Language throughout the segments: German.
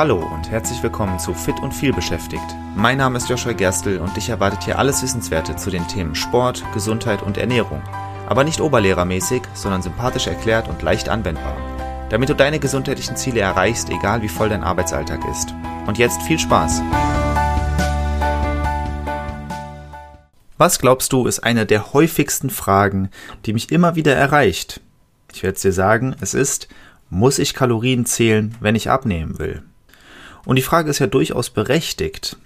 Hallo und herzlich willkommen zu Fit und viel beschäftigt. Mein Name ist Joshua Gerstl und dich erwartet hier alles Wissenswerte zu den Themen Sport, Gesundheit und Ernährung. Aber nicht oberlehrermäßig, sondern sympathisch erklärt und leicht anwendbar. Damit du deine gesundheitlichen Ziele erreichst, egal wie voll dein Arbeitsalltag ist. Und jetzt viel Spaß! Was glaubst du, ist eine der häufigsten Fragen, die mich immer wieder erreicht? Ich werde es dir sagen, es ist, muss ich Kalorien zählen, wenn ich abnehmen will? Und die Frage ist ja durchaus berechtigt.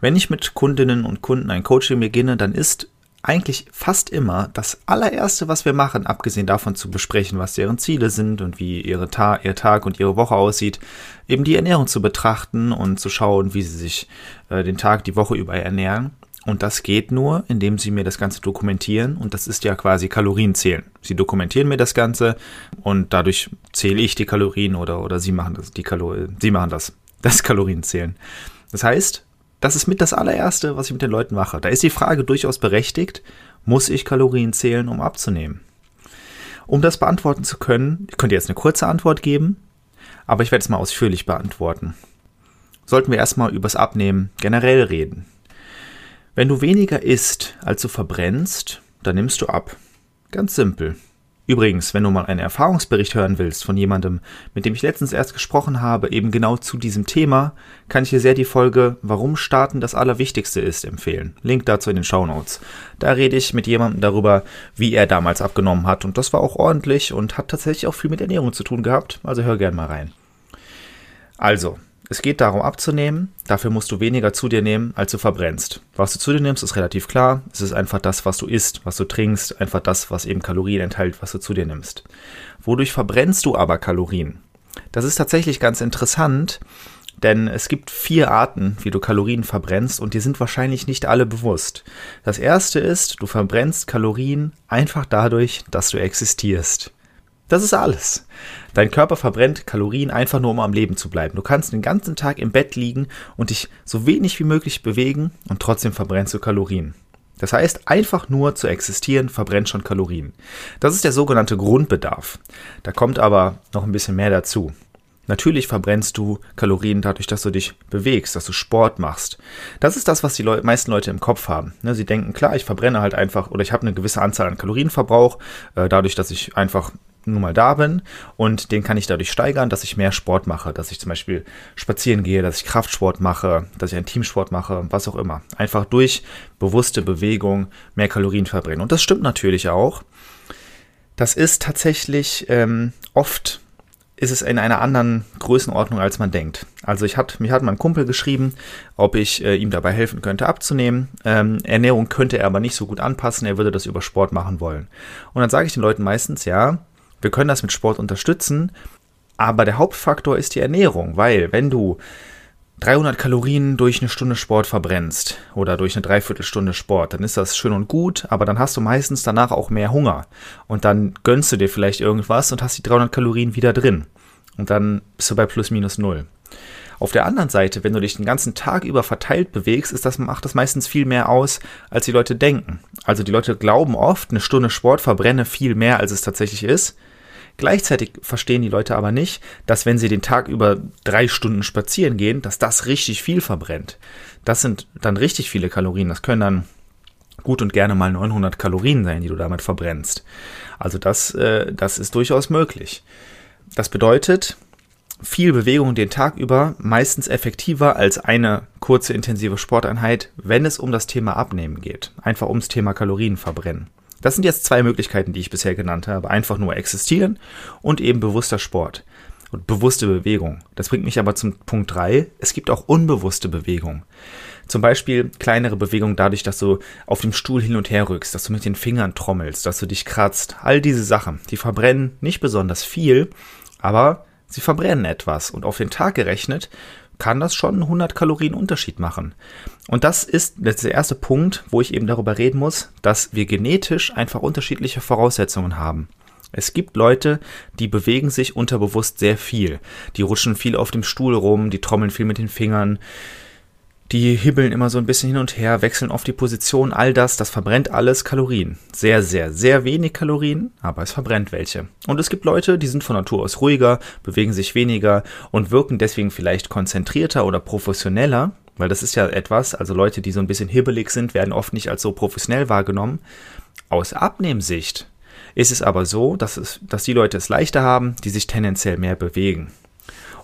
Wenn ich mit Kundinnen und Kunden ein Coaching beginne, dann ist eigentlich fast immer das allererste, was wir machen, abgesehen davon zu besprechen, was deren Ziele sind und wie ihre Ta ihr Tag und ihre Woche aussieht, eben die Ernährung zu betrachten und zu schauen, wie sie sich äh, den Tag, die Woche über ernähren. Und das geht nur, indem Sie mir das Ganze dokumentieren. Und das ist ja quasi Kalorienzählen. Sie dokumentieren mir das Ganze und dadurch zähle ich die Kalorien oder, oder Sie machen das, die Kalorien, Sie machen das, das Kalorienzählen. Das heißt, das ist mit das allererste, was ich mit den Leuten mache. Da ist die Frage durchaus berechtigt, muss ich Kalorien zählen, um abzunehmen? Um das beantworten zu können, ich könnte jetzt eine kurze Antwort geben, aber ich werde es mal ausführlich beantworten. Sollten wir erstmal übers Abnehmen generell reden. Wenn du weniger isst, als du verbrennst, dann nimmst du ab. Ganz simpel. Übrigens, wenn du mal einen Erfahrungsbericht hören willst von jemandem, mit dem ich letztens erst gesprochen habe, eben genau zu diesem Thema, kann ich dir sehr die Folge Warum Starten das Allerwichtigste ist empfehlen. Link dazu in den Show Notes. Da rede ich mit jemandem darüber, wie er damals abgenommen hat und das war auch ordentlich und hat tatsächlich auch viel mit Ernährung zu tun gehabt, also hör gern mal rein. Also, es geht darum abzunehmen, dafür musst du weniger zu dir nehmen, als du verbrennst. Was du zu dir nimmst, ist relativ klar. Es ist einfach das, was du isst, was du trinkst, einfach das, was eben Kalorien enthält, was du zu dir nimmst. Wodurch verbrennst du aber Kalorien? Das ist tatsächlich ganz interessant, denn es gibt vier Arten, wie du Kalorien verbrennst und die sind wahrscheinlich nicht alle bewusst. Das erste ist, du verbrennst Kalorien einfach dadurch, dass du existierst. Das ist alles. Dein Körper verbrennt Kalorien einfach nur, um am Leben zu bleiben. Du kannst den ganzen Tag im Bett liegen und dich so wenig wie möglich bewegen und trotzdem verbrennst du Kalorien. Das heißt, einfach nur zu existieren verbrennt schon Kalorien. Das ist der sogenannte Grundbedarf. Da kommt aber noch ein bisschen mehr dazu. Natürlich verbrennst du Kalorien dadurch, dass du dich bewegst, dass du Sport machst. Das ist das, was die Leu meisten Leute im Kopf haben. Ne, sie denken, klar, ich verbrenne halt einfach oder ich habe eine gewisse Anzahl an Kalorienverbrauch, äh, dadurch, dass ich einfach nun mal da bin und den kann ich dadurch steigern, dass ich mehr Sport mache, dass ich zum Beispiel spazieren gehe, dass ich Kraftsport mache, dass ich einen Teamsport mache, was auch immer. Einfach durch bewusste Bewegung mehr Kalorien verbrennen. Und das stimmt natürlich auch. Das ist tatsächlich ähm, oft ist es in einer anderen Größenordnung, als man denkt. Also ich hat, mir hat mein Kumpel geschrieben, ob ich äh, ihm dabei helfen könnte abzunehmen. Ähm, Ernährung könnte er aber nicht so gut anpassen, er würde das über Sport machen wollen. Und dann sage ich den Leuten meistens, ja, wir können das mit Sport unterstützen, aber der Hauptfaktor ist die Ernährung, weil wenn du 300 Kalorien durch eine Stunde Sport verbrennst oder durch eine Dreiviertelstunde Sport, dann ist das schön und gut, aber dann hast du meistens danach auch mehr Hunger und dann gönnst du dir vielleicht irgendwas und hast die 300 Kalorien wieder drin und dann bist du bei plus minus null. Auf der anderen Seite, wenn du dich den ganzen Tag über verteilt bewegst, ist das, macht das meistens viel mehr aus, als die Leute denken. Also die Leute glauben oft, eine Stunde Sport verbrenne viel mehr, als es tatsächlich ist. Gleichzeitig verstehen die Leute aber nicht, dass wenn sie den Tag über drei Stunden spazieren gehen, dass das richtig viel verbrennt. Das sind dann richtig viele Kalorien. Das können dann gut und gerne mal 900 Kalorien sein, die du damit verbrennst. Also das, äh, das ist durchaus möglich. Das bedeutet, viel Bewegung den Tag über meistens effektiver als eine kurze intensive Sporteinheit, wenn es um das Thema Abnehmen geht. Einfach ums Thema Kalorien verbrennen. Das sind jetzt zwei Möglichkeiten, die ich bisher genannt habe. Einfach nur existieren und eben bewusster Sport und bewusste Bewegung. Das bringt mich aber zum Punkt drei. Es gibt auch unbewusste Bewegung. Zum Beispiel kleinere Bewegung dadurch, dass du auf dem Stuhl hin und her rückst, dass du mit den Fingern trommelst, dass du dich kratzt. All diese Sachen, die verbrennen nicht besonders viel, aber sie verbrennen etwas. Und auf den Tag gerechnet kann das schon 100 Kalorien Unterschied machen. Und das ist der erste Punkt, wo ich eben darüber reden muss, dass wir genetisch einfach unterschiedliche Voraussetzungen haben. Es gibt Leute, die bewegen sich unterbewusst sehr viel. Die rutschen viel auf dem Stuhl rum, die trommeln viel mit den Fingern. Die hibbeln immer so ein bisschen hin und her, wechseln oft die Position, all das, das verbrennt alles Kalorien. Sehr, sehr, sehr wenig Kalorien, aber es verbrennt welche. Und es gibt Leute, die sind von Natur aus ruhiger, bewegen sich weniger und wirken deswegen vielleicht konzentrierter oder professioneller, weil das ist ja etwas, also Leute, die so ein bisschen hibbelig sind, werden oft nicht als so professionell wahrgenommen. Aus Abnehmsicht ist es aber so, dass, es, dass die Leute es leichter haben, die sich tendenziell mehr bewegen.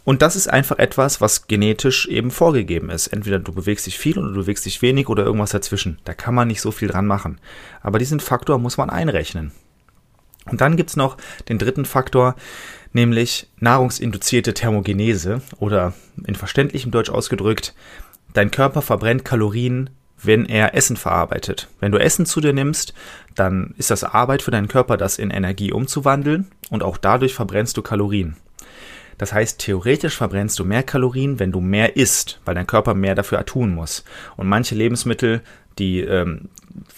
Und das ist einfach etwas, was genetisch eben vorgegeben ist. Entweder du bewegst dich viel oder du bewegst dich wenig oder irgendwas dazwischen. Da kann man nicht so viel dran machen. Aber diesen Faktor muss man einrechnen. Und dann gibt's noch den dritten Faktor, nämlich nahrungsinduzierte Thermogenese oder in verständlichem Deutsch ausgedrückt, dein Körper verbrennt Kalorien, wenn er Essen verarbeitet. Wenn du Essen zu dir nimmst, dann ist das Arbeit für deinen Körper, das in Energie umzuwandeln und auch dadurch verbrennst du Kalorien. Das heißt, theoretisch verbrennst du mehr Kalorien, wenn du mehr isst, weil dein Körper mehr dafür tun muss. Und manche Lebensmittel, die, ähm,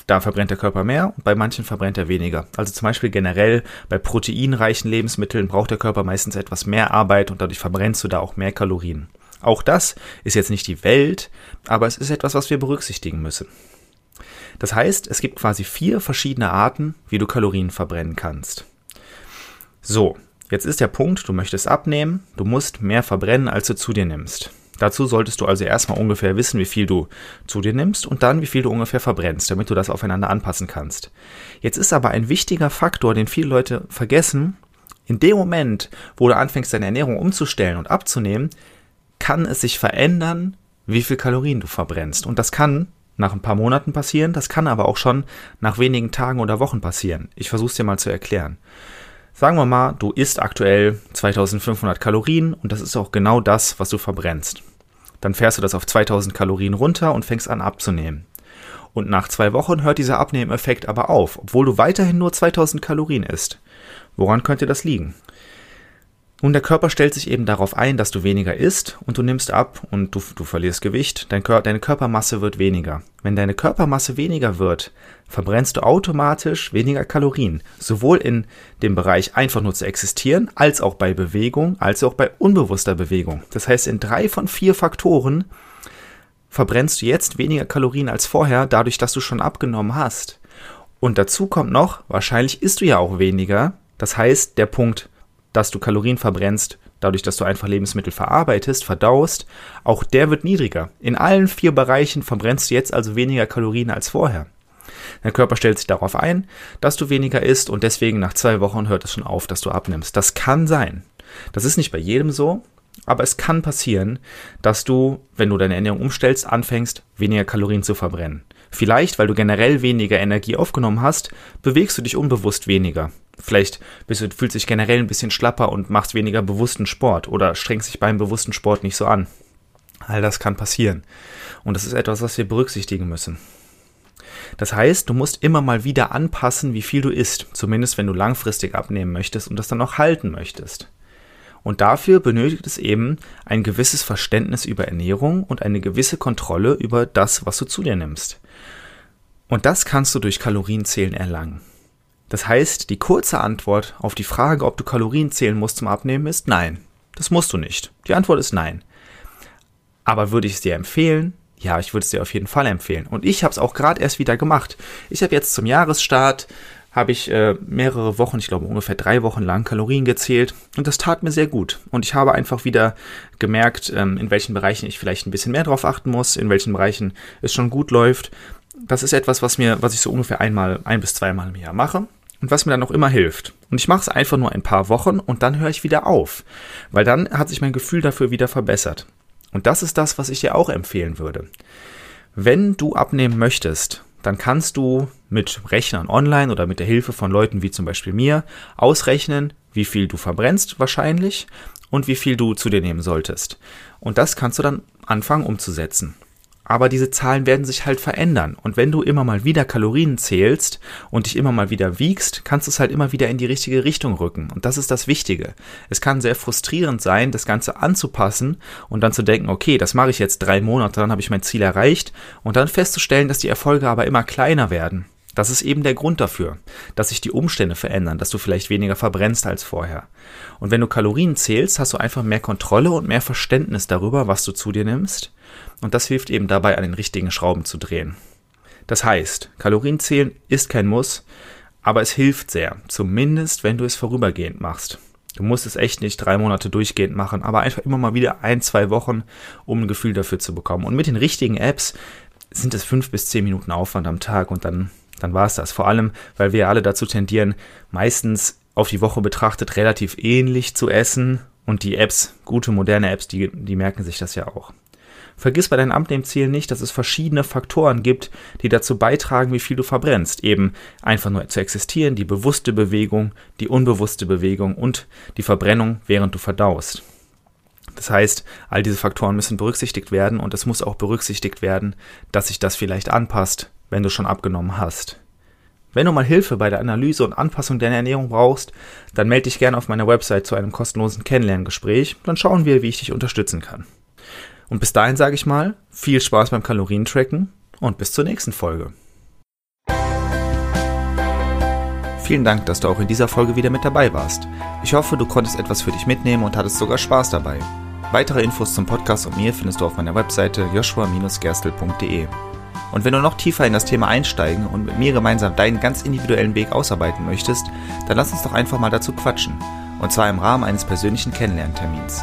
da verbrennt der Körper mehr und bei manchen verbrennt er weniger. Also zum Beispiel generell bei proteinreichen Lebensmitteln braucht der Körper meistens etwas mehr Arbeit und dadurch verbrennst du da auch mehr Kalorien. Auch das ist jetzt nicht die Welt, aber es ist etwas, was wir berücksichtigen müssen. Das heißt, es gibt quasi vier verschiedene Arten, wie du Kalorien verbrennen kannst. So, Jetzt ist der Punkt, du möchtest abnehmen, du musst mehr verbrennen, als du zu dir nimmst. Dazu solltest du also erstmal ungefähr wissen, wie viel du zu dir nimmst und dann, wie viel du ungefähr verbrennst, damit du das aufeinander anpassen kannst. Jetzt ist aber ein wichtiger Faktor, den viele Leute vergessen. In dem Moment, wo du anfängst, deine Ernährung umzustellen und abzunehmen, kann es sich verändern, wie viel Kalorien du verbrennst. Und das kann nach ein paar Monaten passieren, das kann aber auch schon nach wenigen Tagen oder Wochen passieren. Ich versuche es dir mal zu erklären. Sagen wir mal, du isst aktuell 2500 Kalorien und das ist auch genau das, was du verbrennst. Dann fährst du das auf 2000 Kalorien runter und fängst an abzunehmen. Und nach zwei Wochen hört dieser Abnehmeffekt aber auf, obwohl du weiterhin nur 2000 Kalorien isst. Woran könnte das liegen? Nun, der Körper stellt sich eben darauf ein, dass du weniger isst und du nimmst ab und du, du verlierst Gewicht, dein Kör deine Körpermasse wird weniger. Wenn deine Körpermasse weniger wird, verbrennst du automatisch weniger Kalorien, sowohl in dem Bereich einfach nur zu existieren, als auch bei Bewegung, als auch bei unbewusster Bewegung. Das heißt, in drei von vier Faktoren verbrennst du jetzt weniger Kalorien als vorher, dadurch, dass du schon abgenommen hast. Und dazu kommt noch, wahrscheinlich isst du ja auch weniger. Das heißt, der Punkt dass du Kalorien verbrennst, dadurch, dass du einfach Lebensmittel verarbeitest, verdaust, auch der wird niedriger. In allen vier Bereichen verbrennst du jetzt also weniger Kalorien als vorher. Dein Körper stellt sich darauf ein, dass du weniger isst und deswegen nach zwei Wochen hört es schon auf, dass du abnimmst. Das kann sein. Das ist nicht bei jedem so, aber es kann passieren, dass du, wenn du deine Ernährung umstellst, anfängst, weniger Kalorien zu verbrennen. Vielleicht, weil du generell weniger Energie aufgenommen hast, bewegst du dich unbewusst weniger. Vielleicht bist du, fühlst dich generell ein bisschen schlapper und machst weniger bewussten Sport oder strengst dich beim bewussten Sport nicht so an. All das kann passieren. Und das ist etwas, was wir berücksichtigen müssen. Das heißt, du musst immer mal wieder anpassen, wie viel du isst, zumindest wenn du langfristig abnehmen möchtest und das dann auch halten möchtest. Und dafür benötigt es eben ein gewisses Verständnis über Ernährung und eine gewisse Kontrolle über das, was du zu dir nimmst. Und das kannst du durch Kalorienzählen erlangen. Das heißt, die kurze Antwort auf die Frage, ob du Kalorien zählen musst zum Abnehmen, ist nein. Das musst du nicht. Die Antwort ist nein. Aber würde ich es dir empfehlen? Ja, ich würde es dir auf jeden Fall empfehlen. Und ich habe es auch gerade erst wieder gemacht. Ich habe jetzt zum Jahresstart habe ich äh, mehrere Wochen, ich glaube ungefähr drei Wochen lang Kalorien gezählt und das tat mir sehr gut. Und ich habe einfach wieder gemerkt, ähm, in welchen Bereichen ich vielleicht ein bisschen mehr drauf achten muss, in welchen Bereichen es schon gut läuft. Das ist etwas, was mir, was ich so ungefähr einmal, ein bis zweimal im Jahr mache und was mir dann auch immer hilft. Und ich mache es einfach nur ein paar Wochen und dann höre ich wieder auf, weil dann hat sich mein Gefühl dafür wieder verbessert. Und das ist das, was ich dir auch empfehlen würde. Wenn du abnehmen möchtest, dann kannst du mit Rechnern online oder mit der Hilfe von Leuten wie zum Beispiel mir ausrechnen, wie viel du verbrennst wahrscheinlich und wie viel du zu dir nehmen solltest. Und das kannst du dann anfangen umzusetzen. Aber diese Zahlen werden sich halt verändern. Und wenn du immer mal wieder Kalorien zählst und dich immer mal wieder wiegst, kannst du es halt immer wieder in die richtige Richtung rücken. Und das ist das Wichtige. Es kann sehr frustrierend sein, das Ganze anzupassen und dann zu denken, okay, das mache ich jetzt drei Monate, dann habe ich mein Ziel erreicht und dann festzustellen, dass die Erfolge aber immer kleiner werden. Das ist eben der Grund dafür, dass sich die Umstände verändern, dass du vielleicht weniger verbrennst als vorher. Und wenn du Kalorien zählst, hast du einfach mehr Kontrolle und mehr Verständnis darüber, was du zu dir nimmst. Und das hilft eben dabei, an den richtigen Schrauben zu drehen. Das heißt, Kalorien zählen ist kein Muss, aber es hilft sehr, zumindest wenn du es vorübergehend machst. Du musst es echt nicht drei Monate durchgehend machen, aber einfach immer mal wieder ein, zwei Wochen, um ein Gefühl dafür zu bekommen. Und mit den richtigen Apps sind es fünf bis zehn Minuten Aufwand am Tag und dann dann war es das. Vor allem, weil wir alle dazu tendieren, meistens auf die Woche betrachtet relativ ähnlich zu essen und die Apps, gute moderne Apps, die, die merken sich das ja auch. Vergiss bei deinen Abnehmzielen nicht, dass es verschiedene Faktoren gibt, die dazu beitragen, wie viel du verbrennst. Eben einfach nur zu existieren, die bewusste Bewegung, die unbewusste Bewegung und die Verbrennung, während du verdaust. Das heißt, all diese Faktoren müssen berücksichtigt werden und es muss auch berücksichtigt werden, dass sich das vielleicht anpasst wenn du schon abgenommen hast. Wenn du mal Hilfe bei der Analyse und Anpassung deiner Ernährung brauchst, dann melde dich gerne auf meiner Website zu einem kostenlosen Kennenlerngespräch, dann schauen wir, wie ich dich unterstützen kann. Und bis dahin sage ich mal, viel Spaß beim Kalorientracken und bis zur nächsten Folge. Vielen Dank, dass du auch in dieser Folge wieder mit dabei warst. Ich hoffe, du konntest etwas für dich mitnehmen und hattest sogar Spaß dabei. Weitere Infos zum Podcast und mir findest du auf meiner Webseite joshua-gerstel.de. Und wenn du noch tiefer in das Thema einsteigen und mit mir gemeinsam deinen ganz individuellen Weg ausarbeiten möchtest, dann lass uns doch einfach mal dazu quatschen. Und zwar im Rahmen eines persönlichen Kennenlerntermins.